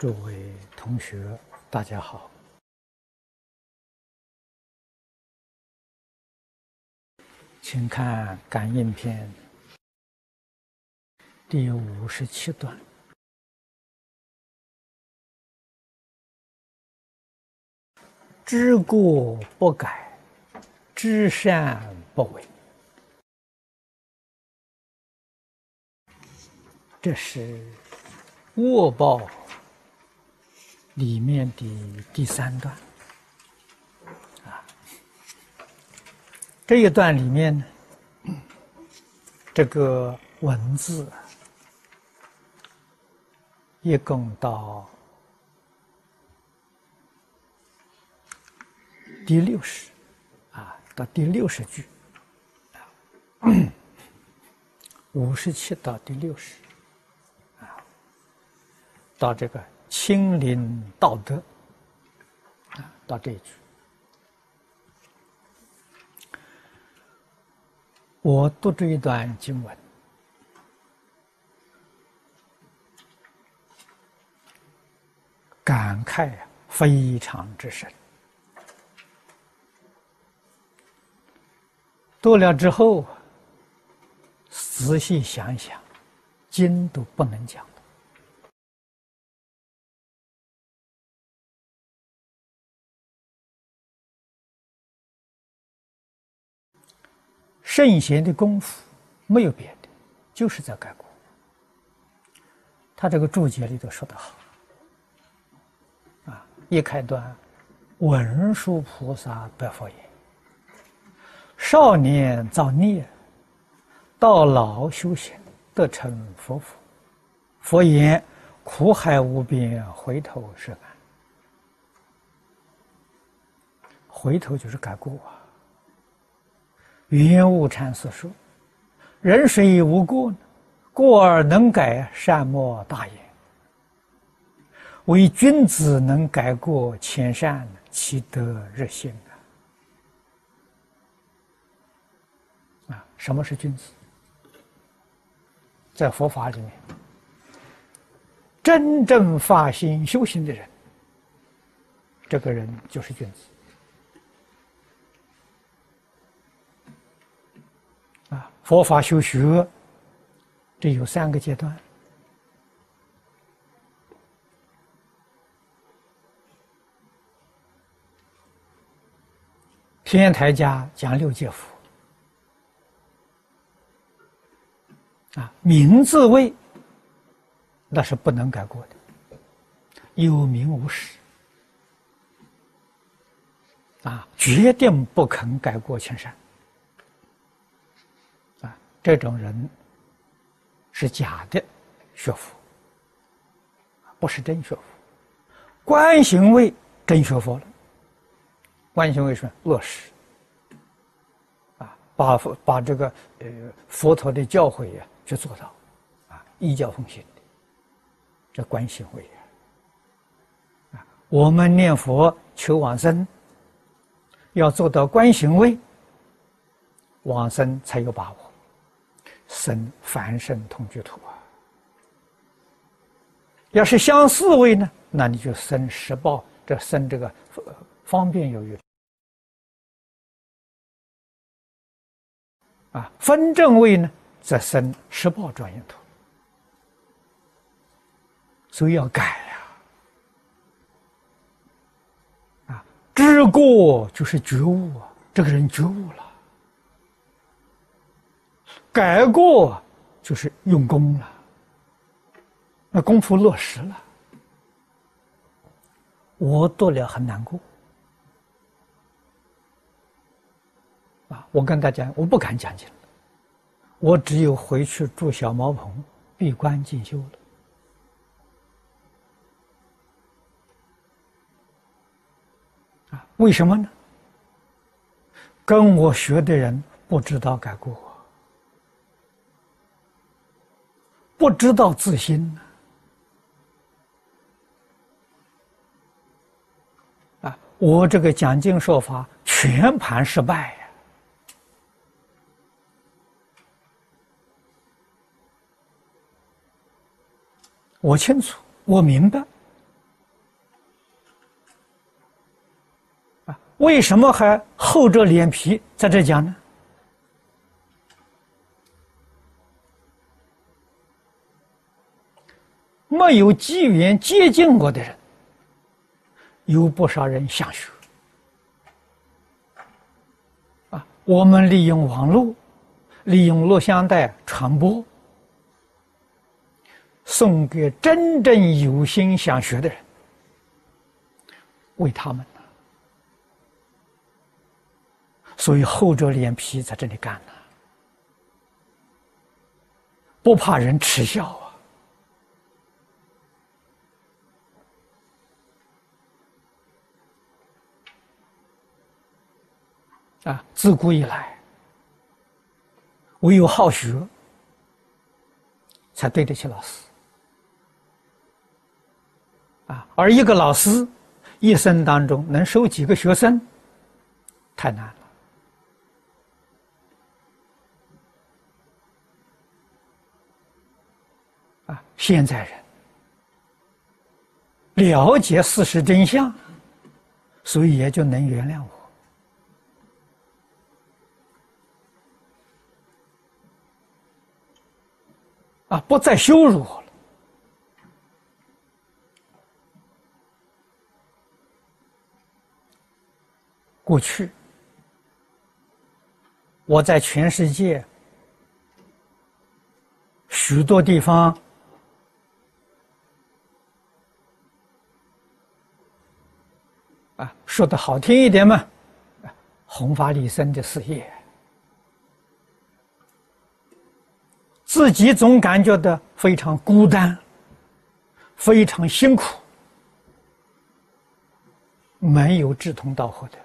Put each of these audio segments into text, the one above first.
诸位同学，大家好。请看《感应篇》第五十七段：“知过不改，知善不为。”这是恶报里面的第三段啊。这一段里面呢，这个文字一共到第六十啊，到第六十句五十七到第六十。啊到这个清灵道德啊，到这一句，我读这一段经文，感慨，非常之深。读了之后，仔细想想，经都不能讲。圣贤的功夫没有别的，就是在改过。他这个注解里头说得好，啊，一开端，文殊菩萨白佛言：“少年造孽，到老修行，得成佛福。佛言：苦海无边，回头是岸。回头就是改过啊。”云雾禅师说：“人谁无过呢？过而能改，善莫大焉。唯君子能改过迁善，其德日新啊！啊，什么是君子？在佛法里面，真正发心修行的人，这个人就是君子。”啊，佛法修学，这有三个阶段。天台家讲六界佛，啊，名字位那是不能改过的，有名无实，啊，决定不肯改过迁善。这种人是假的学佛，不是真学佛。观行为真学佛了，观行为是落实啊，把把这个呃佛陀的教诲呀去做到啊，依教奉行的，这观行为啊。我们念佛求往生，要做到观行为，往生才有把握。生凡圣同居土啊！要是相四位呢，那你就生十报，这生这个方便有余啊。分正位呢，则生十报庄严土。所以要改呀！啊，知过就是觉悟啊，这个人觉悟了。改过就是用功了，那功夫落实了，我多了很难过啊！我跟大家，我不敢讲经了，我只有回去住小茅棚，闭关进修了啊！为什么呢？跟我学的人不知道改过。不知道自心。呢啊我这个讲经说法全盘失败呀。我清楚我明白。啊为什么还厚着脸皮在这讲呢？没有机缘接近我的人，有不少人想学。啊，我们利用网络，利用录像带传播，送给真正有心想学的人，为他们。所以厚着脸皮在这里干呢，不怕人耻笑啊。啊，自古以来，唯有好学，才对得起老师。啊，而一个老师一生当中能收几个学生，太难了。啊，现在人了解事实真相，所以也就能原谅我。啊！不再羞辱我了。过去，我在全世界许多地方啊，说的好听一点嘛，啊弘法利生的事业。自己总感觉到非常孤单，非常辛苦，没有志同道合的。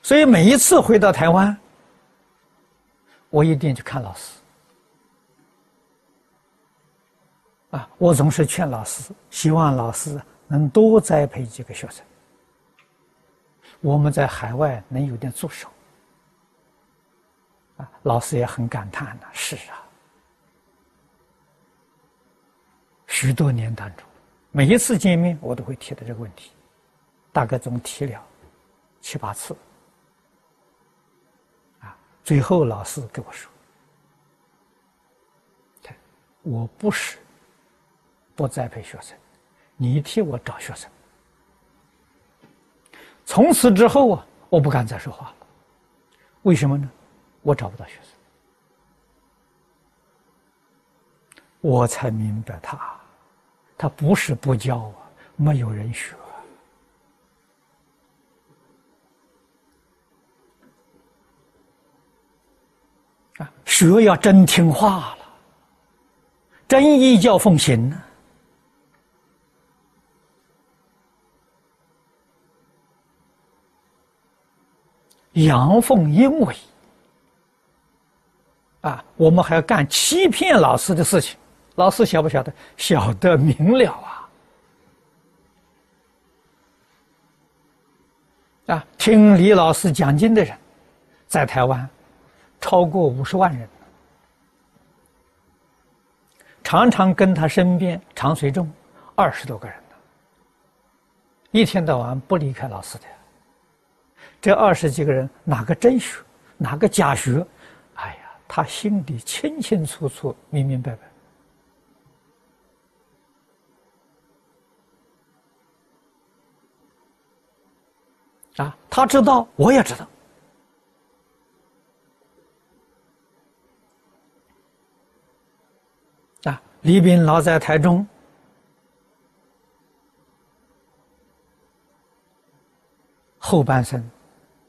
所以每一次回到台湾，我一定去看老师。啊，我总是劝老师，希望老师能多栽培几个学生，我们在海外能有点助手。老师也很感叹呢，是啊，许多年当中，每一次见面我都会提到这个问题，大概总提了七八次，啊，最后老师跟我说：“我不是不栽培学生，你替我找学生。”从此之后啊，我不敢再说话了，为什么呢？我找不到学生，我才明白他，他不是不教啊，没有人学啊，学要真听话了，真依教奉行呢，阳奉阴违。啊，我们还要干欺骗老师的事情，老师晓不晓得？晓得明了啊！啊，听李老师讲经的人，在台湾超过五十万人，常常跟他身边常随众二十多个人，一天到晚不离开老师的。这二十几个人，哪个真学，哪个假学？他心里清清楚楚、明明白白啊！他知道，我也知道啊！李炳老在台中，后半生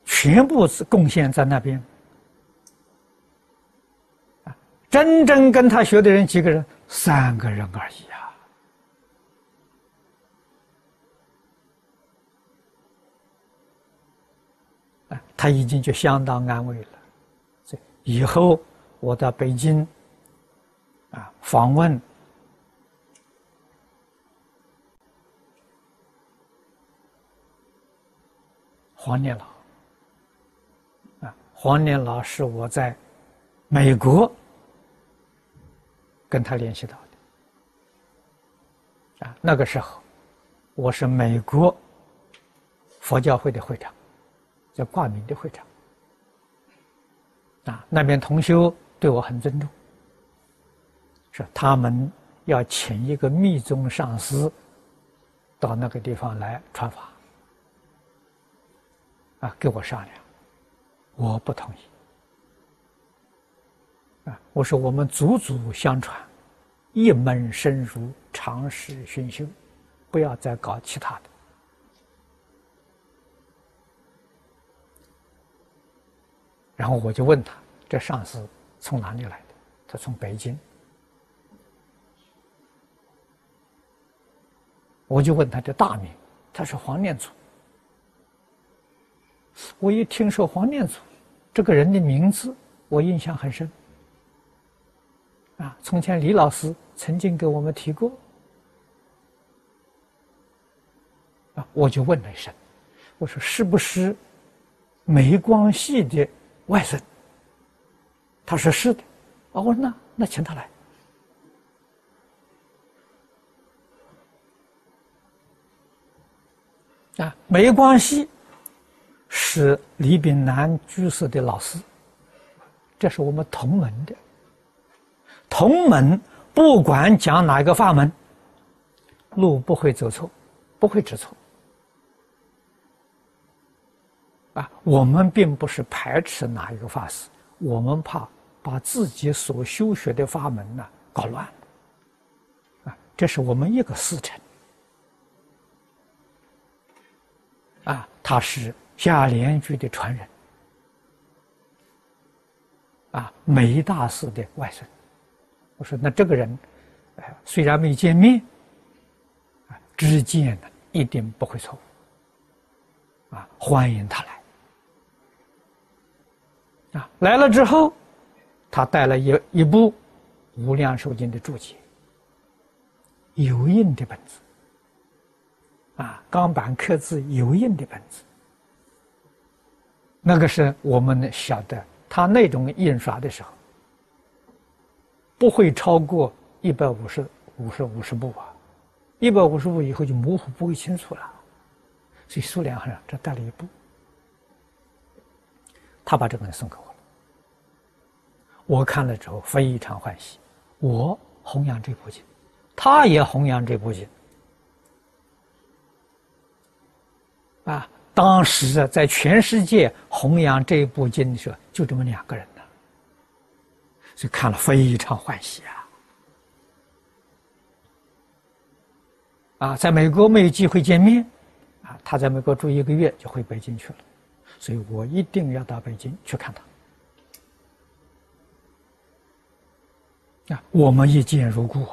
全部是贡献在那边。真正跟他学的人几个人？三个人而已啊！他已经就相当安慰了。这以后我到北京啊访问黄念老啊，黄念老是我在美国。跟他联系到的啊，那个时候我是美国佛教会的会长，叫挂名的会长。啊，那边同修对我很尊重，说他们要请一个密宗上师到那个地方来传法，啊，跟我商量，我不同意。啊，我说我们祖祖相传，一门深入，长时熏修，不要再搞其他的。然后我就问他：“这上司从哪里来的？”他从北京。我就问他的大名，他是黄念祖。我一听说黄念祖这个人的名字，我印象很深。啊，从前李老师曾经给我们提过。啊，我就问了一声，我说是不是梅光系的？外孙，他说是的，啊，我说那那请他来。啊，梅光系是李炳南居士的老师，这是我们同门的。同门不管讲哪个法门，路不会走错，不会知错。啊，我们并不是排斥哪一个法师，我们怕把自己所修学的法门呢搞乱。啊，这是我们一个师承。啊，他是夏莲居的传人。啊，梅大师的外孙。我说，那这个人，哎，虽然没见面，啊，知见呢一定不会错。啊，欢迎他来。啊，来了之后，他带了一一部《无量寿经》的注解，油印的本子，啊，钢板刻字油印的本子，那个是我们晓得，他那种印刷的时候，不会超过一百五十五十五十步啊，一百五十部以后就模糊不会清楚了，所以数量很少，这带了一部。他把这个人送给我了，我看了之后非常欢喜。我弘扬这部经，他也弘扬这部经。啊，当时啊，在全世界弘扬这部经的时候，就这么两个人，就看了非常欢喜啊。啊，在美国没有机会见面，啊，他在美国住一个月就回北京去了。所以我一定要到北京去看他。啊，我们一见如故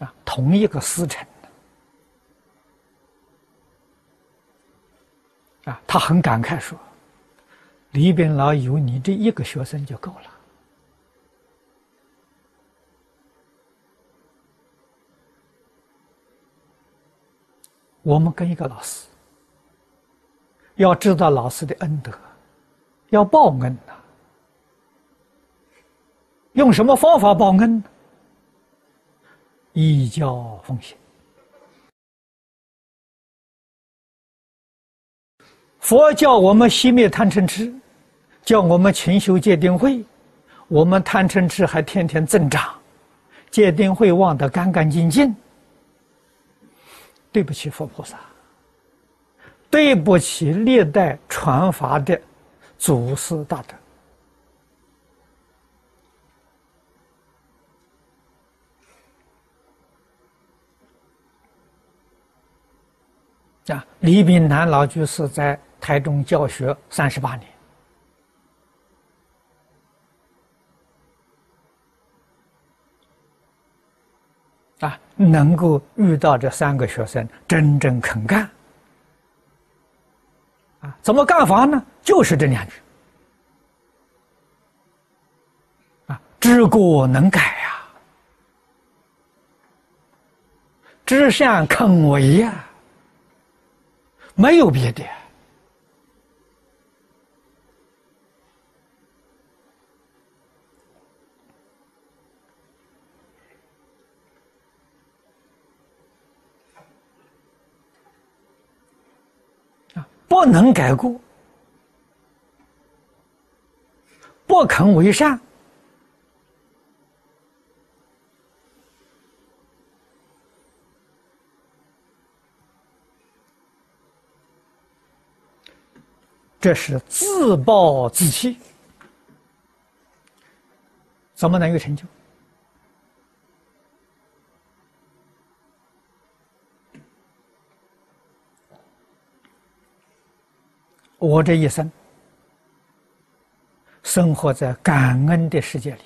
啊，同一个师承啊，他很感慨说：“李炳老有你这一个学生就够了。”我们跟一个老师。要知道老师的恩德，要报恩呐。用什么方法报恩呢？依教奉行。佛教我们熄灭贪嗔痴，叫我们勤修戒定慧，我们贪嗔痴还天天增长，戒定慧忘得干干净净。对不起，佛菩萨。对不起，历代传法的祖师大德啊！李炳南老居士在台中教学三十八年啊，能够遇到这三个学生，真正肯干。啊，怎么干法呢？就是这两句。啊，知过能改呀，知善肯为呀，没有别的。不能改过，不肯为善，这是自暴自弃，怎么能有成就？我这一生生活在感恩的世界里，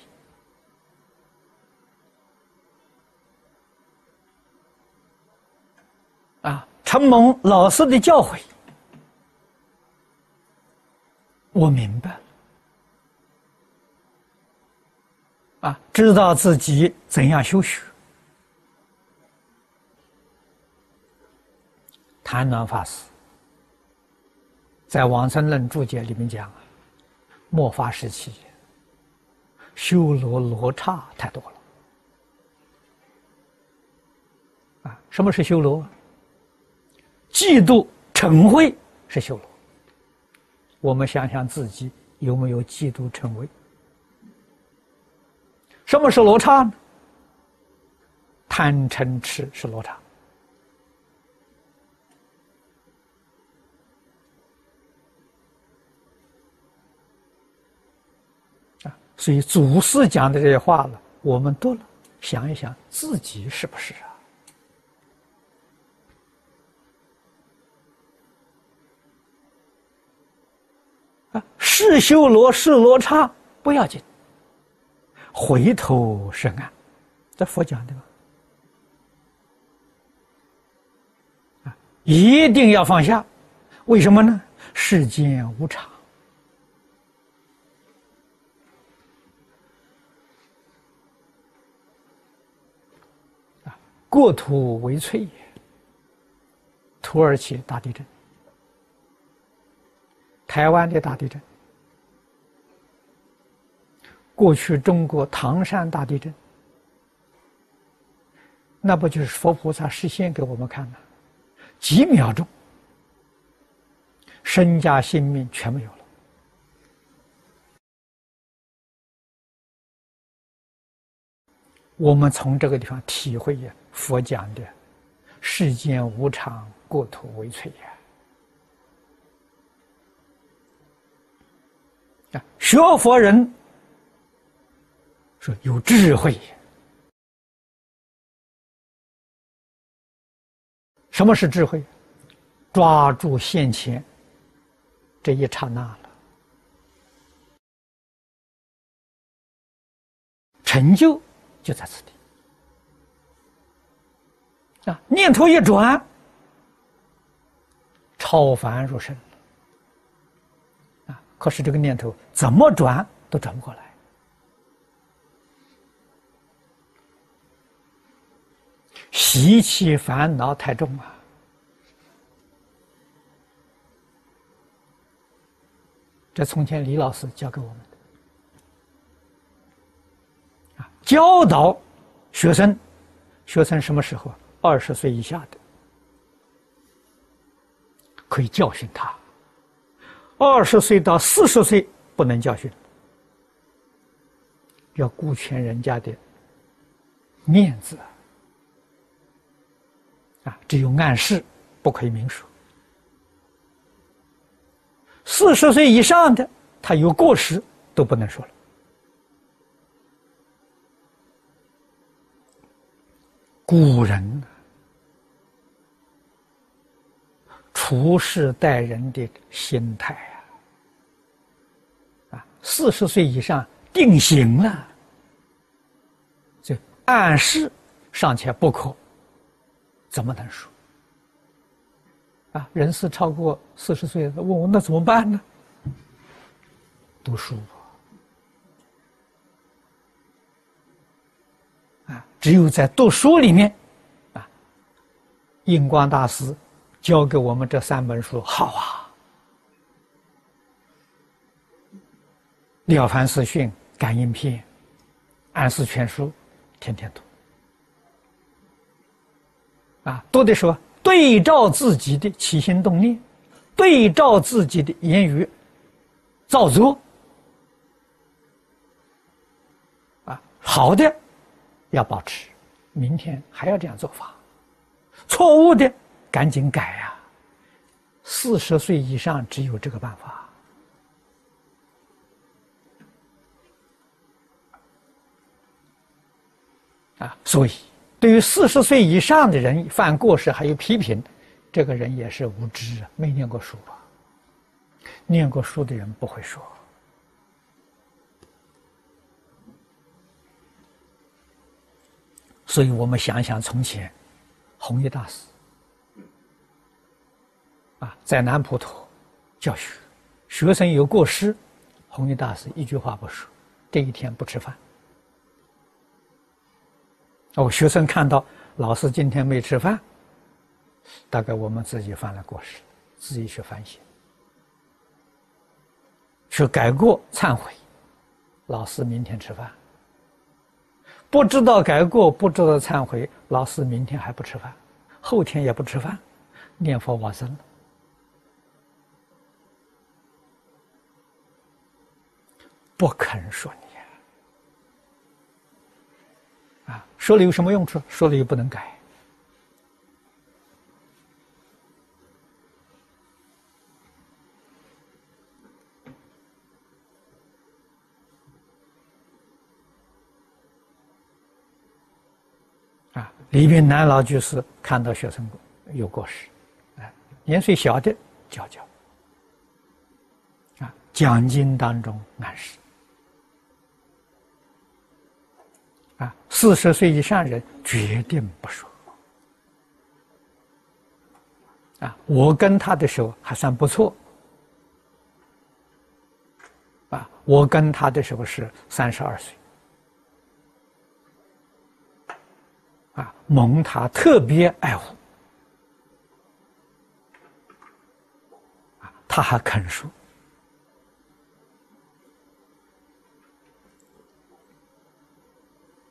啊，承蒙老师的教诲，我明白了，啊，知道自己怎样修学。谭鸾法师。在《往生论注解》里面讲啊，末法时期修罗罗刹太多了啊！什么是修罗？嫉妒嗔恚是修罗。我们想想自己有没有嫉妒嗔恚？什么是罗刹呢？贪嗔痴是罗刹。所以祖师讲的这些话了，我们读了，想一想自己是不是啊？啊，是修罗是罗刹不要紧，回头是岸，这佛讲的嘛。啊，一定要放下，为什么呢？世间无常。过土为脆也。土耳其大地震，台湾的大地震，过去中国唐山大地震，那不就是佛菩萨示现给我们看吗？几秒钟，身家性命全没有了。我们从这个地方体会呀。佛讲的“世间无常，过土为脆”呀，啊，学佛人说有智慧。什么是智慧？抓住现前这一刹那了，成就就在此地。啊，念头一转，超凡入圣。啊，可是这个念头怎么转都转不过来，习气烦恼太重啊！这从前李老师教给我们的，啊，教导学生，学生什么时候？二十岁以下的可以教训他，二十岁到四十岁不能教训，要顾全人家的面子啊！只有暗示，不可以明说。四十岁以上的，他有过失都不能说了。古人。处事待人的心态啊，啊，四十岁以上定型了，就暗示尚且不可，怎么能说？啊，人是超过四十岁问我那怎么办呢？读书只有在读书里面，啊，印光大师。教给我们这三本书好啊，《了凡四训》《感应篇》《安世全书》，天天读。啊，读的时候对照自己的起心动念，对照自己的言语照做，啊，好的要保持，明天还要这样做法，错误的赶紧改呀。四十岁以上只有这个办法。啊，所以对于四十岁以上的人犯过失还有批评，这个人也是无知啊，没念过书吧？念过书的人不会说。所以我们想想从前，弘一大师啊，在南普陀教学，学生有过失，弘一大师一句话不说，这一天不吃饭。哦，学生看到老师今天没吃饭，大概我们自己犯了过失，自己去反省，去改过忏悔。老师明天吃饭，不知道改过，不知道忏悔，老师明天还不吃饭，后天也不吃饭，念佛往生了，不肯说你。啊，说了有什么用处？说了又不能改。啊，李炳南老居士看到学生有过失，啊，年岁小的教教，啊，讲经当中暗示。啊，四十岁以上人决定不说。啊，我跟他的时候还算不错。啊，我跟他的时候是三十二岁。啊，蒙他特别爱护。啊，他还肯说。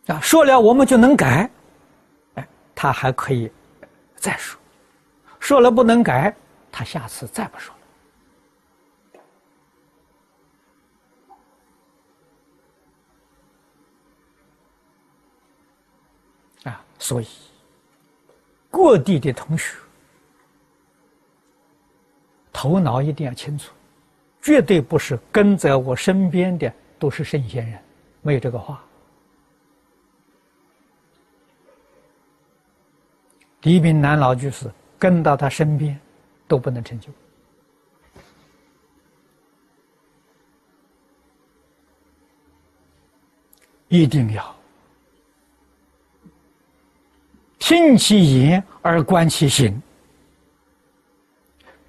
啊，说了我们就能改，哎，他还可以再说，说了不能改，他下次再不说了。所以各地的同学头脑一定要清楚，绝对不是跟在我身边的都是圣贤人，没有这个话。李炳南老居士跟到他身边，都不能成就。一定要听其言而观其行，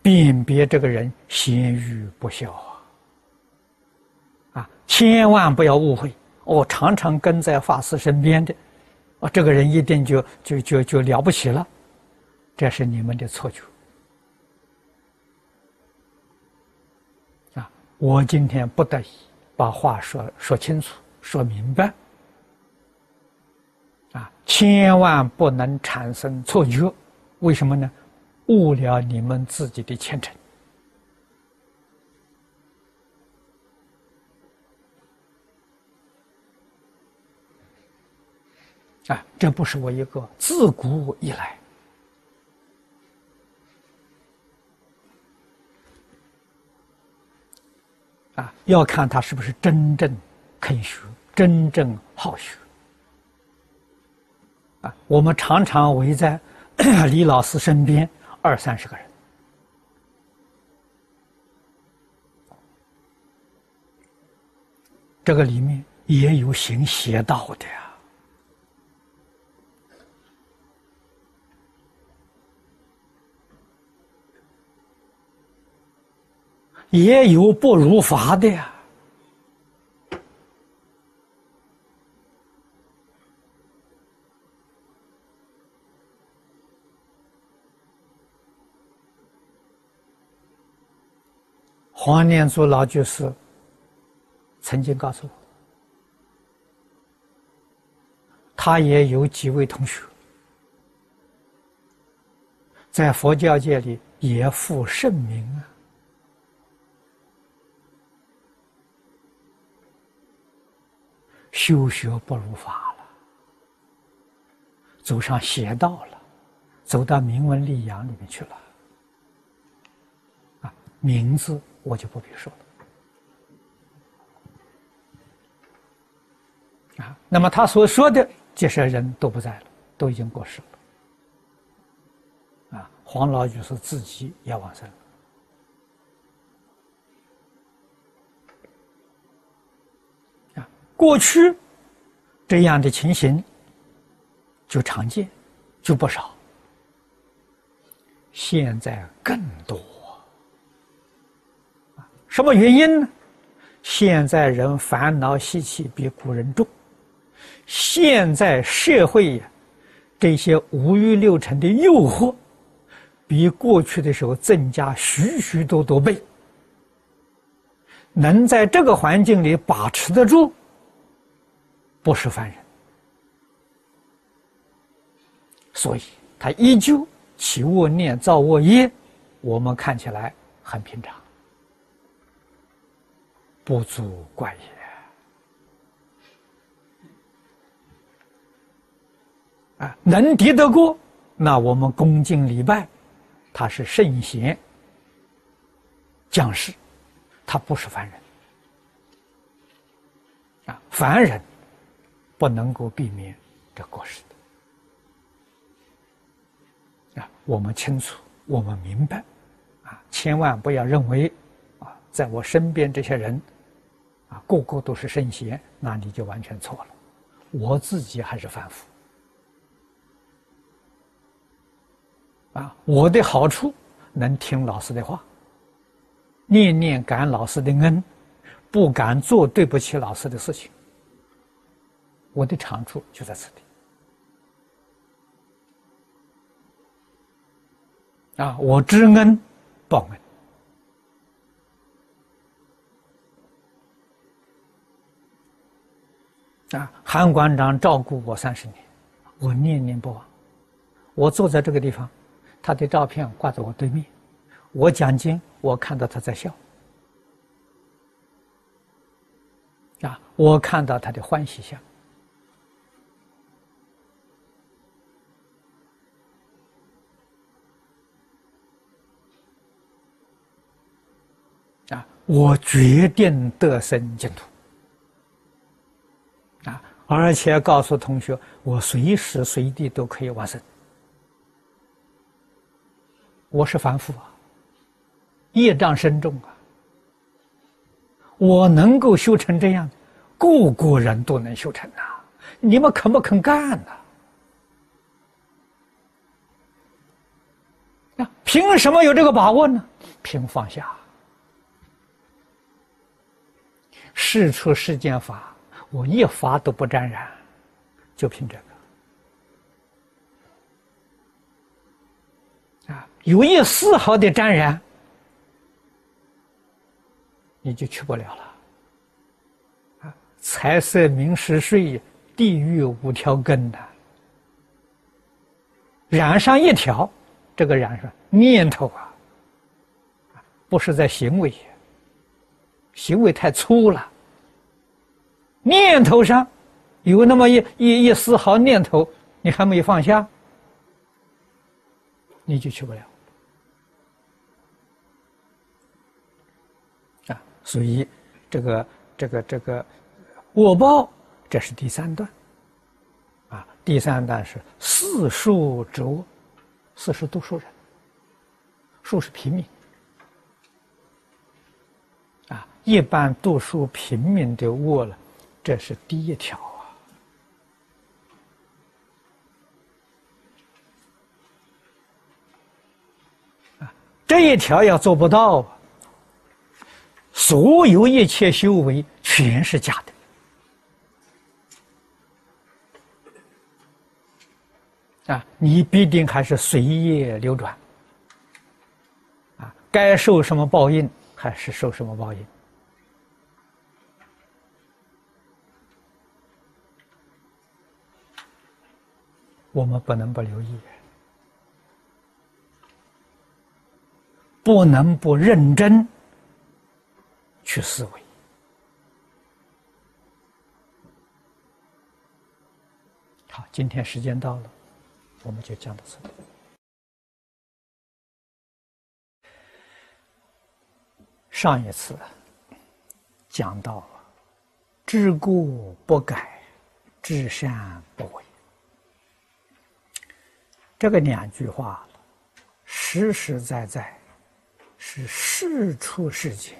辨别这个人贤与不孝啊！啊，千万不要误会，我常常跟在法师身边的。啊，这个人一定就就就就了不起了，这是你们的错觉。啊，我今天不得已把话说说清楚、说明白。啊，千万不能产生错觉，为什么呢？误了你们自己的前程。啊，这不是我一个自古以来啊，要看他是不是真正肯学、真正好学我们常常围在 李老师身边二三十个人，这个里面也有行邪道的呀。也有不如法的呀。黄念祖老居士曾经告诉我，他也有几位同学在佛教界里也负盛名啊！修学不如法了，走上邪道了，走到名闻利养里面去了。啊，名字我就不必说了。啊，那么他所说的这些人都不在了，都已经过世了。啊，黄老就是自己也往生了。过去这样的情形就常见，就不少。现在更多，什么原因呢？现在人烦恼习气比古人重，现在社会这些五欲六尘的诱惑比过去的时候增加许许多多倍，能在这个环境里把持得住。不是凡人，所以他依旧起恶念、造恶业，我们看起来很平常，不足怪也。啊，能敌得过，那我们恭敬礼拜，他是圣贤将士，他不是凡人。啊，凡人。不能够避免这过失的啊！我们清楚，我们明白啊！千万不要认为啊，在我身边这些人个个都是圣贤，那你就完全错了。我自己还是凡夫啊！我的好处能听老师的话，念念感老师的恩，不敢做对不起老师的事情。我的长处就在此地啊！我知恩报恩啊！韩馆长照顾我三十年，我念念不忘。我坐在这个地方，他的照片挂在我对面，我讲经，我看到他在笑啊！我看到他的欢喜相。我决定得生净土！而且告诉同学，我随时随地都可以往生。我是凡夫啊，业障深重啊，我能够修成这样，个个人都能修成呐！你们肯不肯干呢？那凭什么有这个把握呢？凭放下。事出世间法，我一法都不沾染，就凭这个啊！有一丝毫的沾染，你就去不了了啊！财色名食睡，地狱五条根的，染上一条，这个染上念头啊，不是在行为。行为太粗了，念头上有那么一一一丝毫念头，你还没有放下，你就去不了啊！所以这个这个这个我报，这是第三段啊。第三段是四数之恶，四是读书人，数是平民。啊一般读书平民的恶了，这是第一条啊！啊，这一条要做不到，所有一切修为全是假的啊！你必定还是随业流转啊！该受什么报应，还是受什么报应。我们不能不留意不能不认真去思维。好，今天时间到了，我们就讲到这里。上一次讲到知过不改，知善不为，这个两句话实实在在是事出世间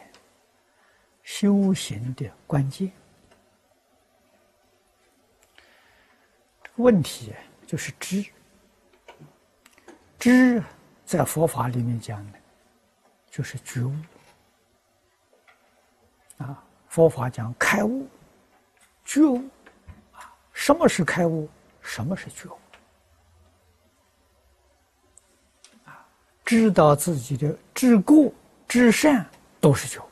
修行的关键。问题就是知，知在佛法里面讲的，就是觉悟。啊，佛法讲开悟、觉悟，啊，什么是开悟？什么是觉悟？知道自己的知过、知善都是觉悟，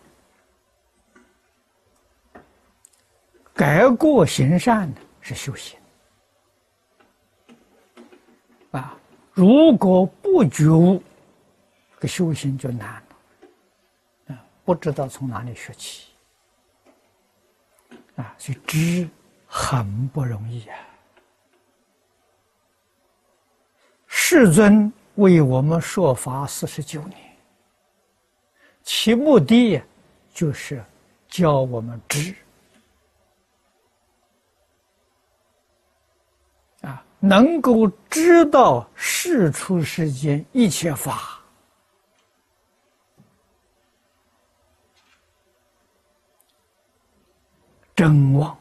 改过行善呢是修行。啊，如果不觉悟，这个修行就难了，啊，不知道从哪里学起。啊，所以知很不容易啊！世尊为我们说法四十九年，其目的就是教我们知啊，能够知道世出世间一切法。真妄、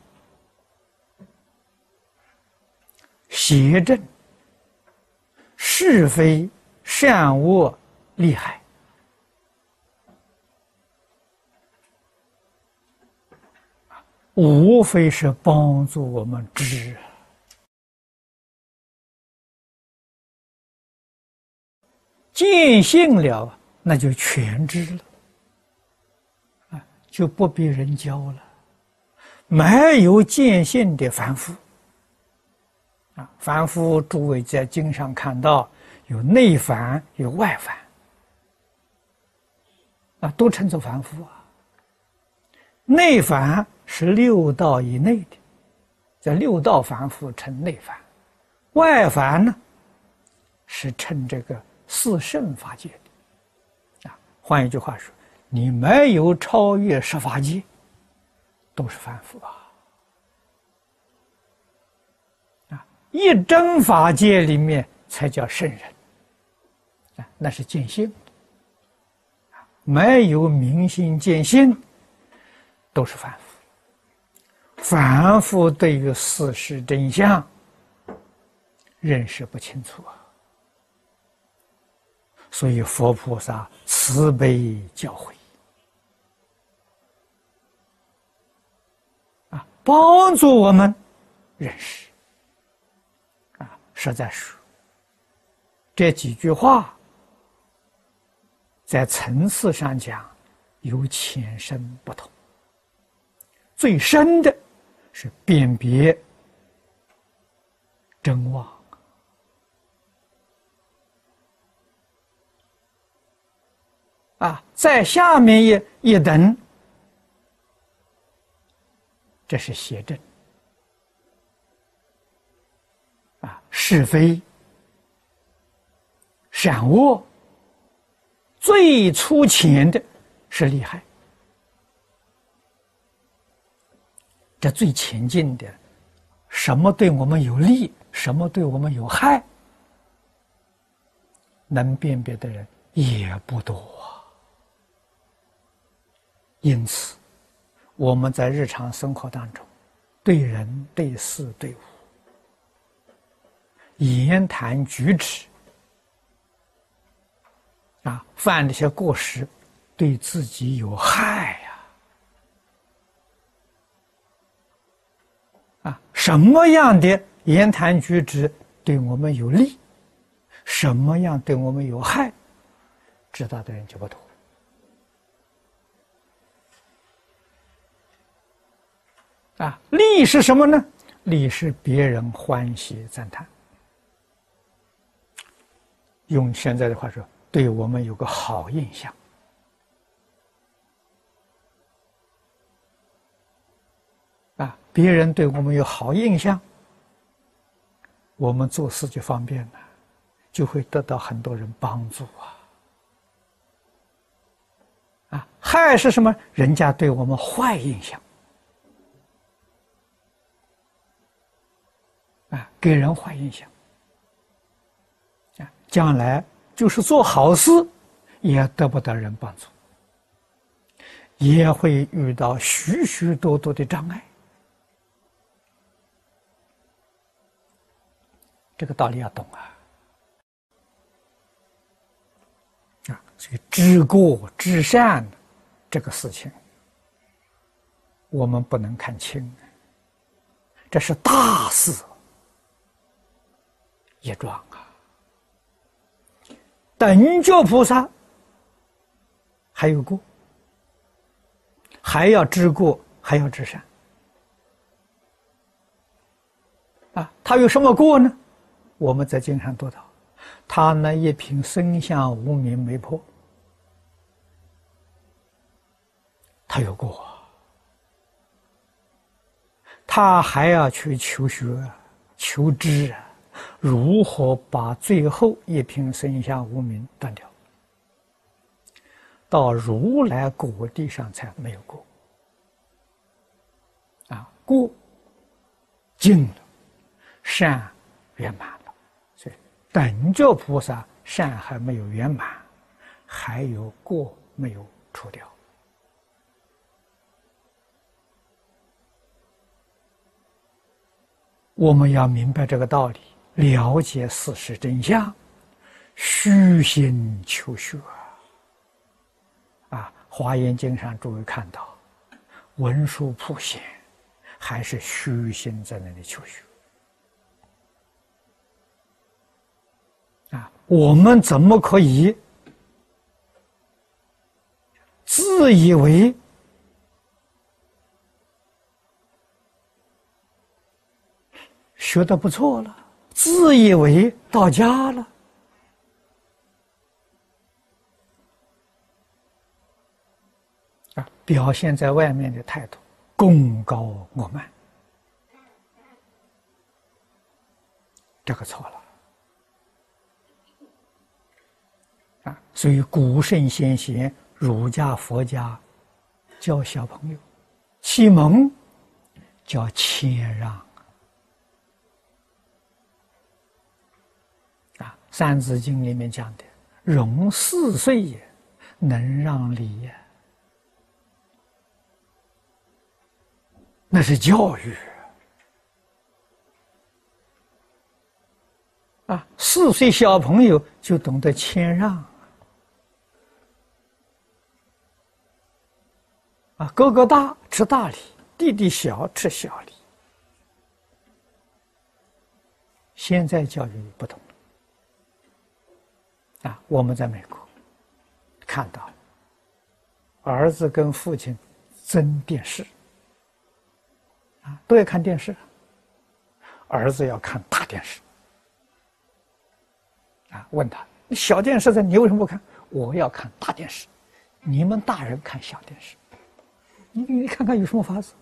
邪正、是非、善恶、厉害，无非是帮助我们知，见性了，那就全知了，啊，就不必人教了。没有见性的凡夫。凡夫诸位在经上看到有内凡有外凡啊，都称作凡夫啊。内凡是六道以内的，在六道凡夫称内凡；外凡呢，是称这个四圣法界的啊。换一句话说，你没有超越十法界。都是凡夫啊！一真法界里面才叫圣人啊，那是见性，没有明心见性，都是凡夫。凡夫对于事实真相认识不清楚啊，所以佛菩萨慈悲教诲啊。帮助我们认识，实在说，这几句话在层次上讲有浅深不同。最深的是辨别真妄啊，在下面一一等。这是邪正啊，是非、善恶，最粗浅的是厉害。这最前进的，什么对我们有利，什么对我们有害，能辨别的人也不多。因此。我们在日常生活当中，对人、对事、对物，言谈举止，啊，犯这些过失，对自己有害呀！啊，什么样的言谈举止对我们有利，什么样对我们有害，知道的人就不多。啊，利是什么呢？利是别人欢喜赞叹。用现在的话说，对我们有个好印象啊，别人对我们有好印象，我们做事就方便了，就会得到很多人帮助啊。啊，害是什么？人家对我们坏印象啊，给人坏印象，将来就是做好事也得不到人帮助，也会遇到许许多多的障碍。这个道理要懂啊！啊，所以知过知善这个事情，我们不能看轻，这是大事一桩！等觉菩萨还有过，还要知过，还要知善啊！他有什么过呢？我们在经常读到，他那一品生相无名没破，他有过，他还要去求学、求知啊，如何把最后一品生相无名断掉？到如来果地上才没有过，啊，过尽了，善圆满了。所以。等觉菩萨善还没有圆满，还有过没有除掉。我们要明白这个道理，了解事实真相，虚心求学啊！《华严经》上诸位看到，文殊普贤还是虚心在那里求学。啊，我们怎么可以自以为学的不错了，自以为到家了？啊，表现在外面的态度，功高我慢，这个错了。啊，所以古圣先贤、儒家、佛家教小朋友启蒙，叫谦让。啊，《三字经》里面讲的“融四岁也，能让梨也”，那是教育。啊，四岁小朋友就懂得谦让。啊，哥哥大吃大礼，弟弟小吃小礼。现在教育不同啊，我们在美国看到儿子跟父亲争电视，啊，都要看电视，儿子要看大电视，啊，问他小电视在，你为什么不看？我要看大电视，你们大人看小电视。你你看看有什么法子？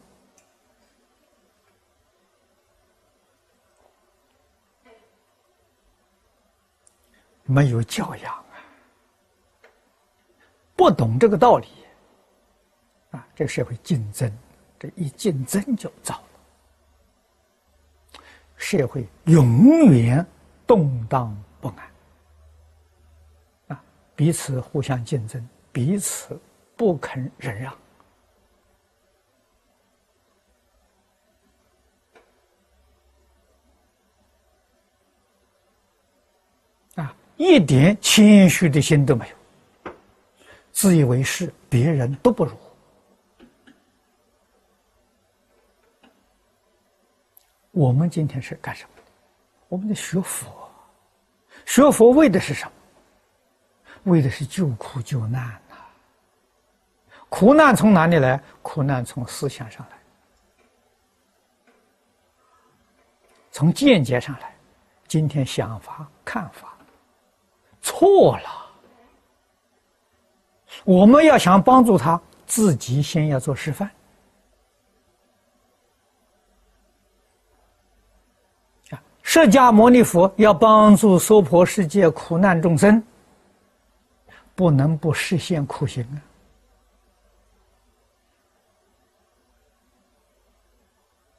没有教养啊！不懂这个道理啊！这个社会竞争，这一竞争就糟了。社会永远动荡不安啊！彼此互相竞争，彼此不肯忍让。一点谦虚的心都没有，自以为是，别人都不如。我们今天是干什么？我们在学佛，学佛为的是什么？为的是救苦救难呐。苦难从哪里来？苦难从思想上来，从见解上来。今天想法看法。错了，我们要想帮助他，自己先要做示范。啊，释迦牟尼佛要帮助娑婆世界苦难众生，不能不实现苦行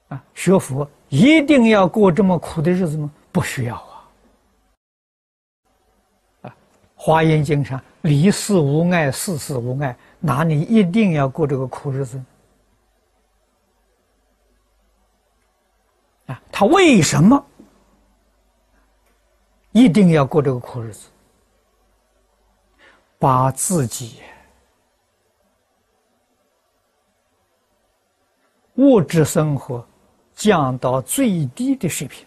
啊！啊，学佛一定要过这么苦的日子吗？不需要啊！啊，《华严经》上“离世无碍，世事无碍”，哪里一定要过这个苦日子？啊，他为什么一定要过这个苦日子？把自己物质生活。降到最低的水平，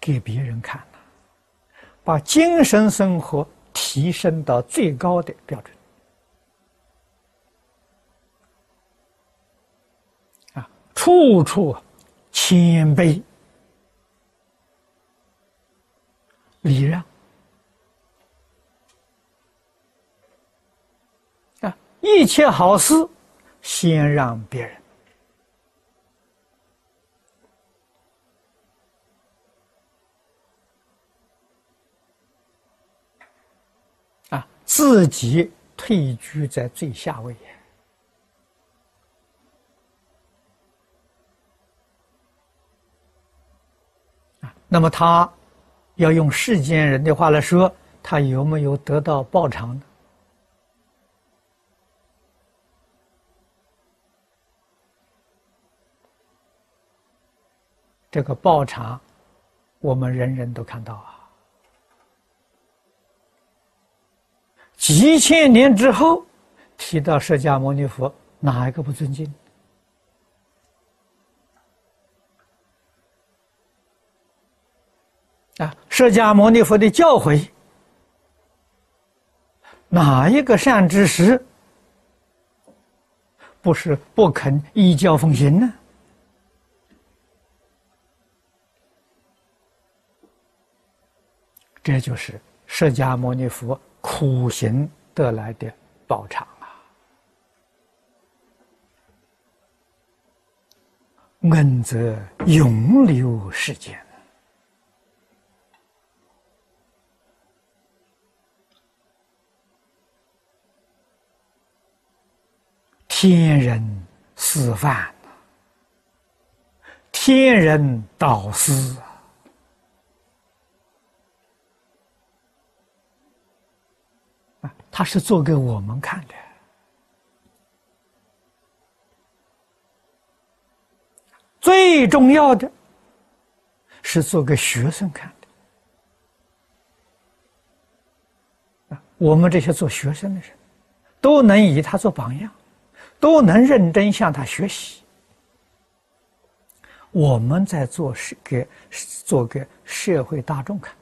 给别人看了，把精神生活提升到最高的标准。啊，处处谦卑、礼让，啊，一切好事先让别人。自己退居在最下位啊，那么他要用世间人的话来说，他有没有得到报偿呢？这个报偿，我们人人都看到啊。几千年之后，提到释迦牟尼佛，哪一个不尊敬？啊，释迦牟尼佛的教诲，哪一个善知识不是不肯依教奉行呢？这就是释迦牟尼佛。苦行得来的报偿啊！恩泽永留世间，天人示范，天人导师。他是做给我们看的，最重要的是做给学生看的。我们这些做学生的人，都能以他做榜样，都能认真向他学习。我们在做是给做给社会大众看。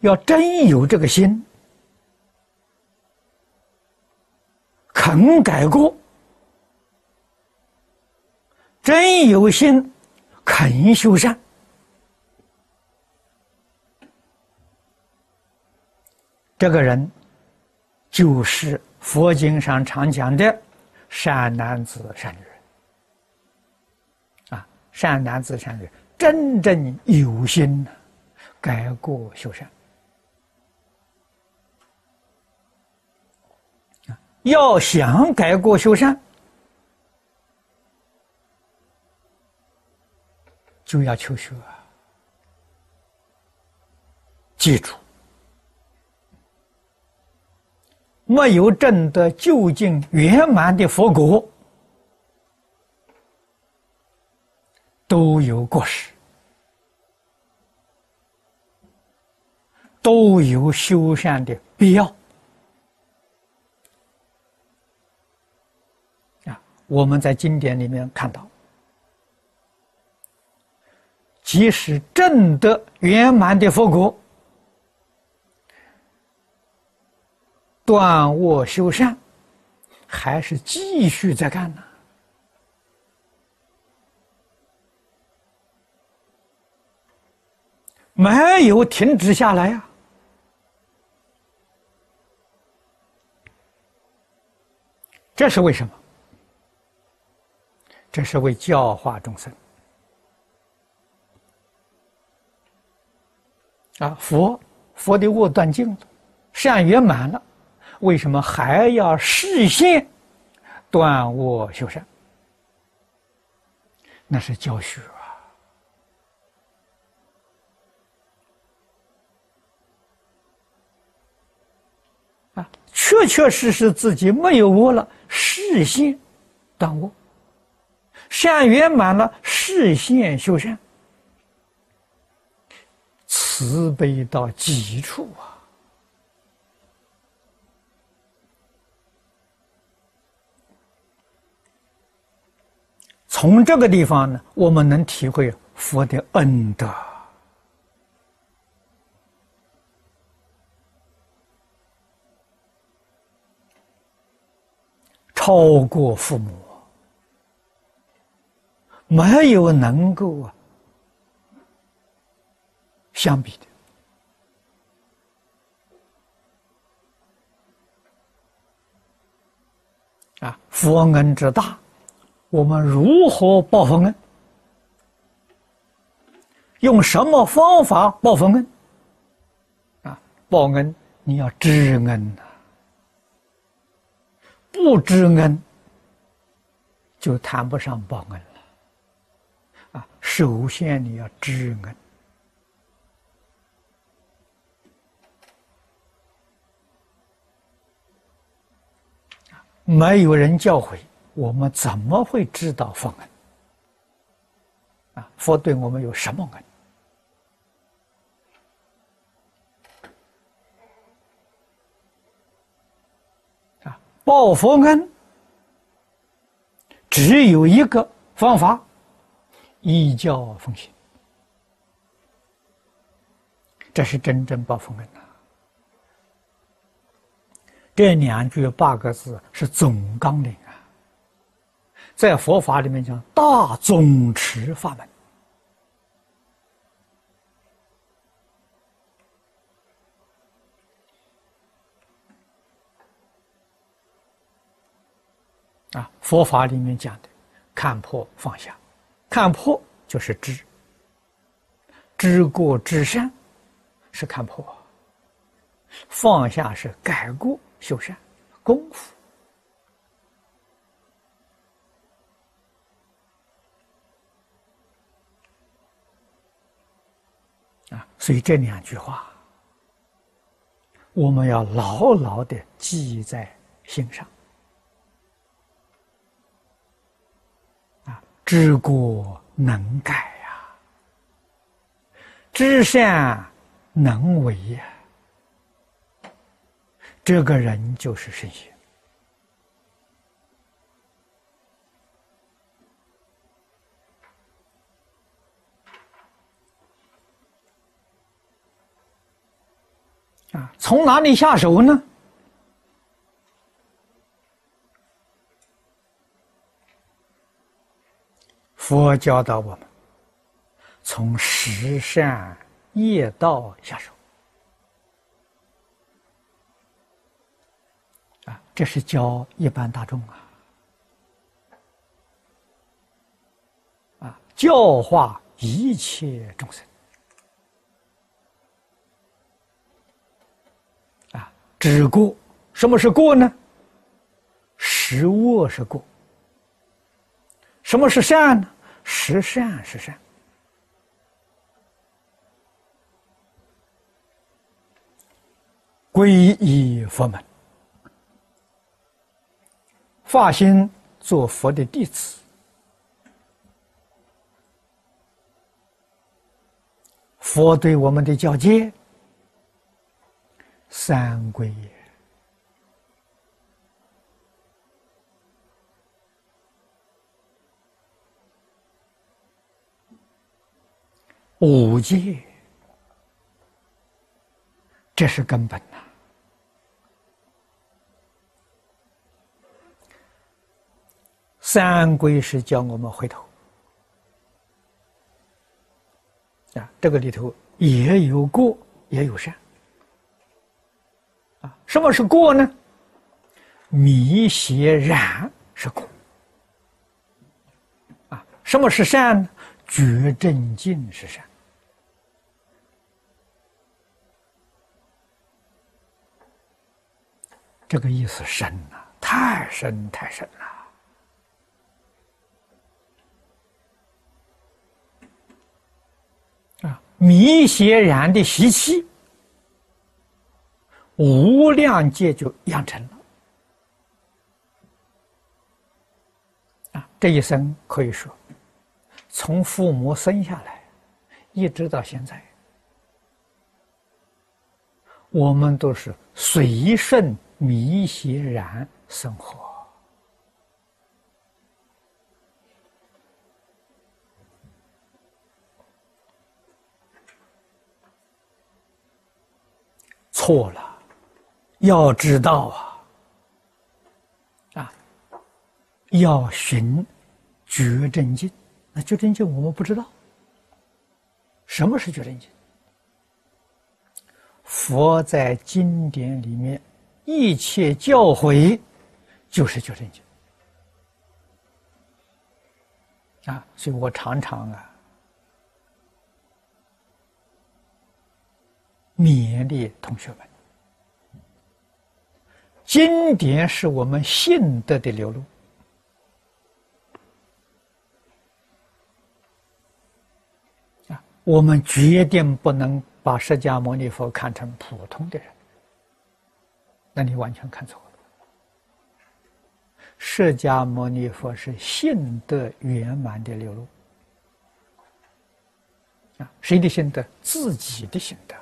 要真有这个心，肯改过；真有心，肯修善，这个人就是佛经上常讲的善男子、善女人。啊，善男子、善女人，真正有心改过修善。要想改过修善，就要求学。记住，没有证得究竟圆满的佛果，都有过失，都有修善的必要。我们在经典里面看到，即使证得圆满的佛果，断恶修善，还是继续在干呢？没有停止下来呀。这是为什么？这是为教化众生啊！佛佛的恶断尽了，善圆满了，为什么还要视现断恶修善？那是教学啊！啊，确确实实自己没有恶了，视现断恶。善圆满了，视现修善，慈悲到极处啊！从这个地方呢，我们能体会佛的恩德，超过父母。没有能够啊相比的啊，佛恩之大，我们如何报佛恩？用什么方法报佛恩？啊，报恩你要知恩呐，不知恩就谈不上报恩。啊首先，你要知恩，没有人教诲，我们怎么会知道佛恩？啊，佛对我们有什么恩？啊，报佛恩只有一个方法。依教奉行，这是真正报佛恩呐。这两句八个字是总纲领啊，在佛法里面讲大总持法门啊，佛法里面讲的看破放下。看破就是知，知过知善是看破，放下是改过修善，功夫啊。所以这两句话，我们要牢牢的记在心上。知过能改呀，知善能为呀，这个人就是圣贤啊！从哪里下手呢？佛教导我们，从十善业道下手啊，这是教一般大众啊，啊，教化一切众生啊，知过，什么是过呢？识恶是过，什么是善呢？十善是善，皈依佛门，发心做佛的弟子，佛对我们的教诫，三皈。五戒，这是根本呐。三规是教我们回头啊，这个里头也有过，也有善。啊，什么是过呢？迷邪染是过。啊，什么是善呢？觉正净是善。这个意思深呐，太深太深了。啊，迷邪染的习气，无量界就养成了。啊，这一生可以说，从父母生下来，一直到现在，我们都是随顺迷邪染生活。错了，要知道啊，啊，要寻觉真经。那觉真经我们不知道，什么是觉真经？佛在经典里面一切教诲，就是觉真经啊。所以我常常啊。勉励同学们，经典是我们信德的流露啊！我们决定不能把释迦牟尼佛看成普通的人，那你完全看错了。释迦牟尼佛是信德圆满的流露啊！谁的心得？自己的心得。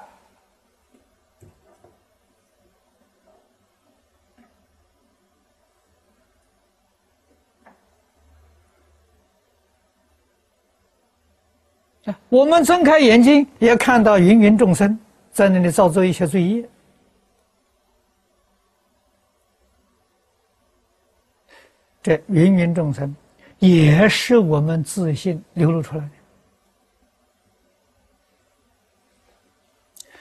我们睁开眼睛，也看到芸芸众生在那里造作一些罪业。这芸芸众生，也是我们自信流露出来的，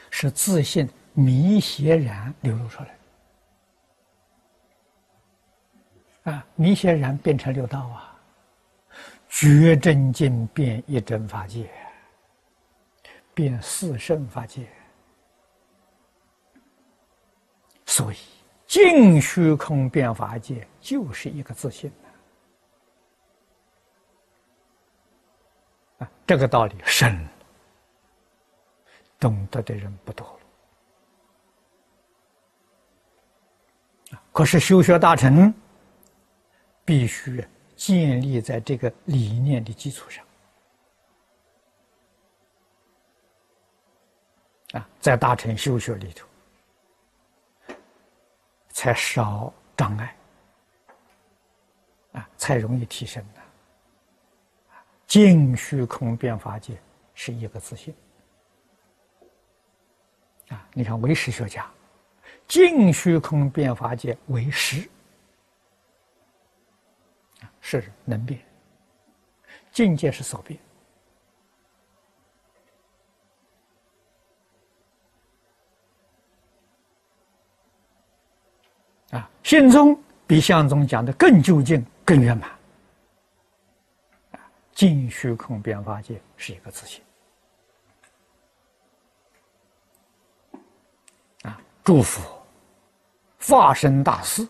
是自信迷邪染流露出来。啊，迷邪染变成六道啊，觉真境变一真法界。变四圣法界，所以净虚空变法界就是一个自信啊，这个道理深，懂得的人不多了。可是修学大成，必须建立在这个理念的基础上。啊，在大乘修学里头，才少障碍，啊，才容易提升的。净虚空变法界是一个自信。啊，你看唯识学家，净虚空变法界为实，是能变，境界是所变。啊，信中比相中讲的更究竟、更圆满。啊，净虚空变法界是一个自信。啊，祝福化身大师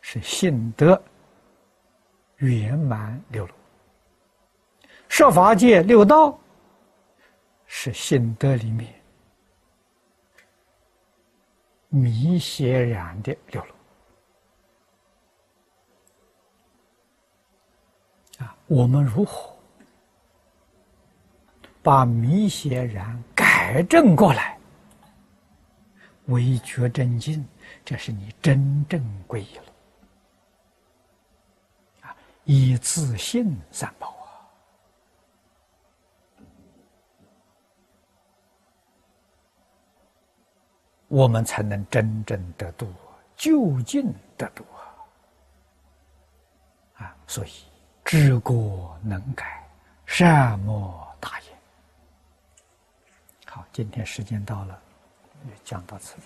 是信德圆满流露，设法界六道是信德里面。迷邪染的流露啊，我们如何把迷邪染改正过来？为觉真经，这是你真正皈依了啊！以自信三宝。我们才能真正得度，就近得度啊！所以知过能改，善莫大焉。好今天时间到了，就讲到此。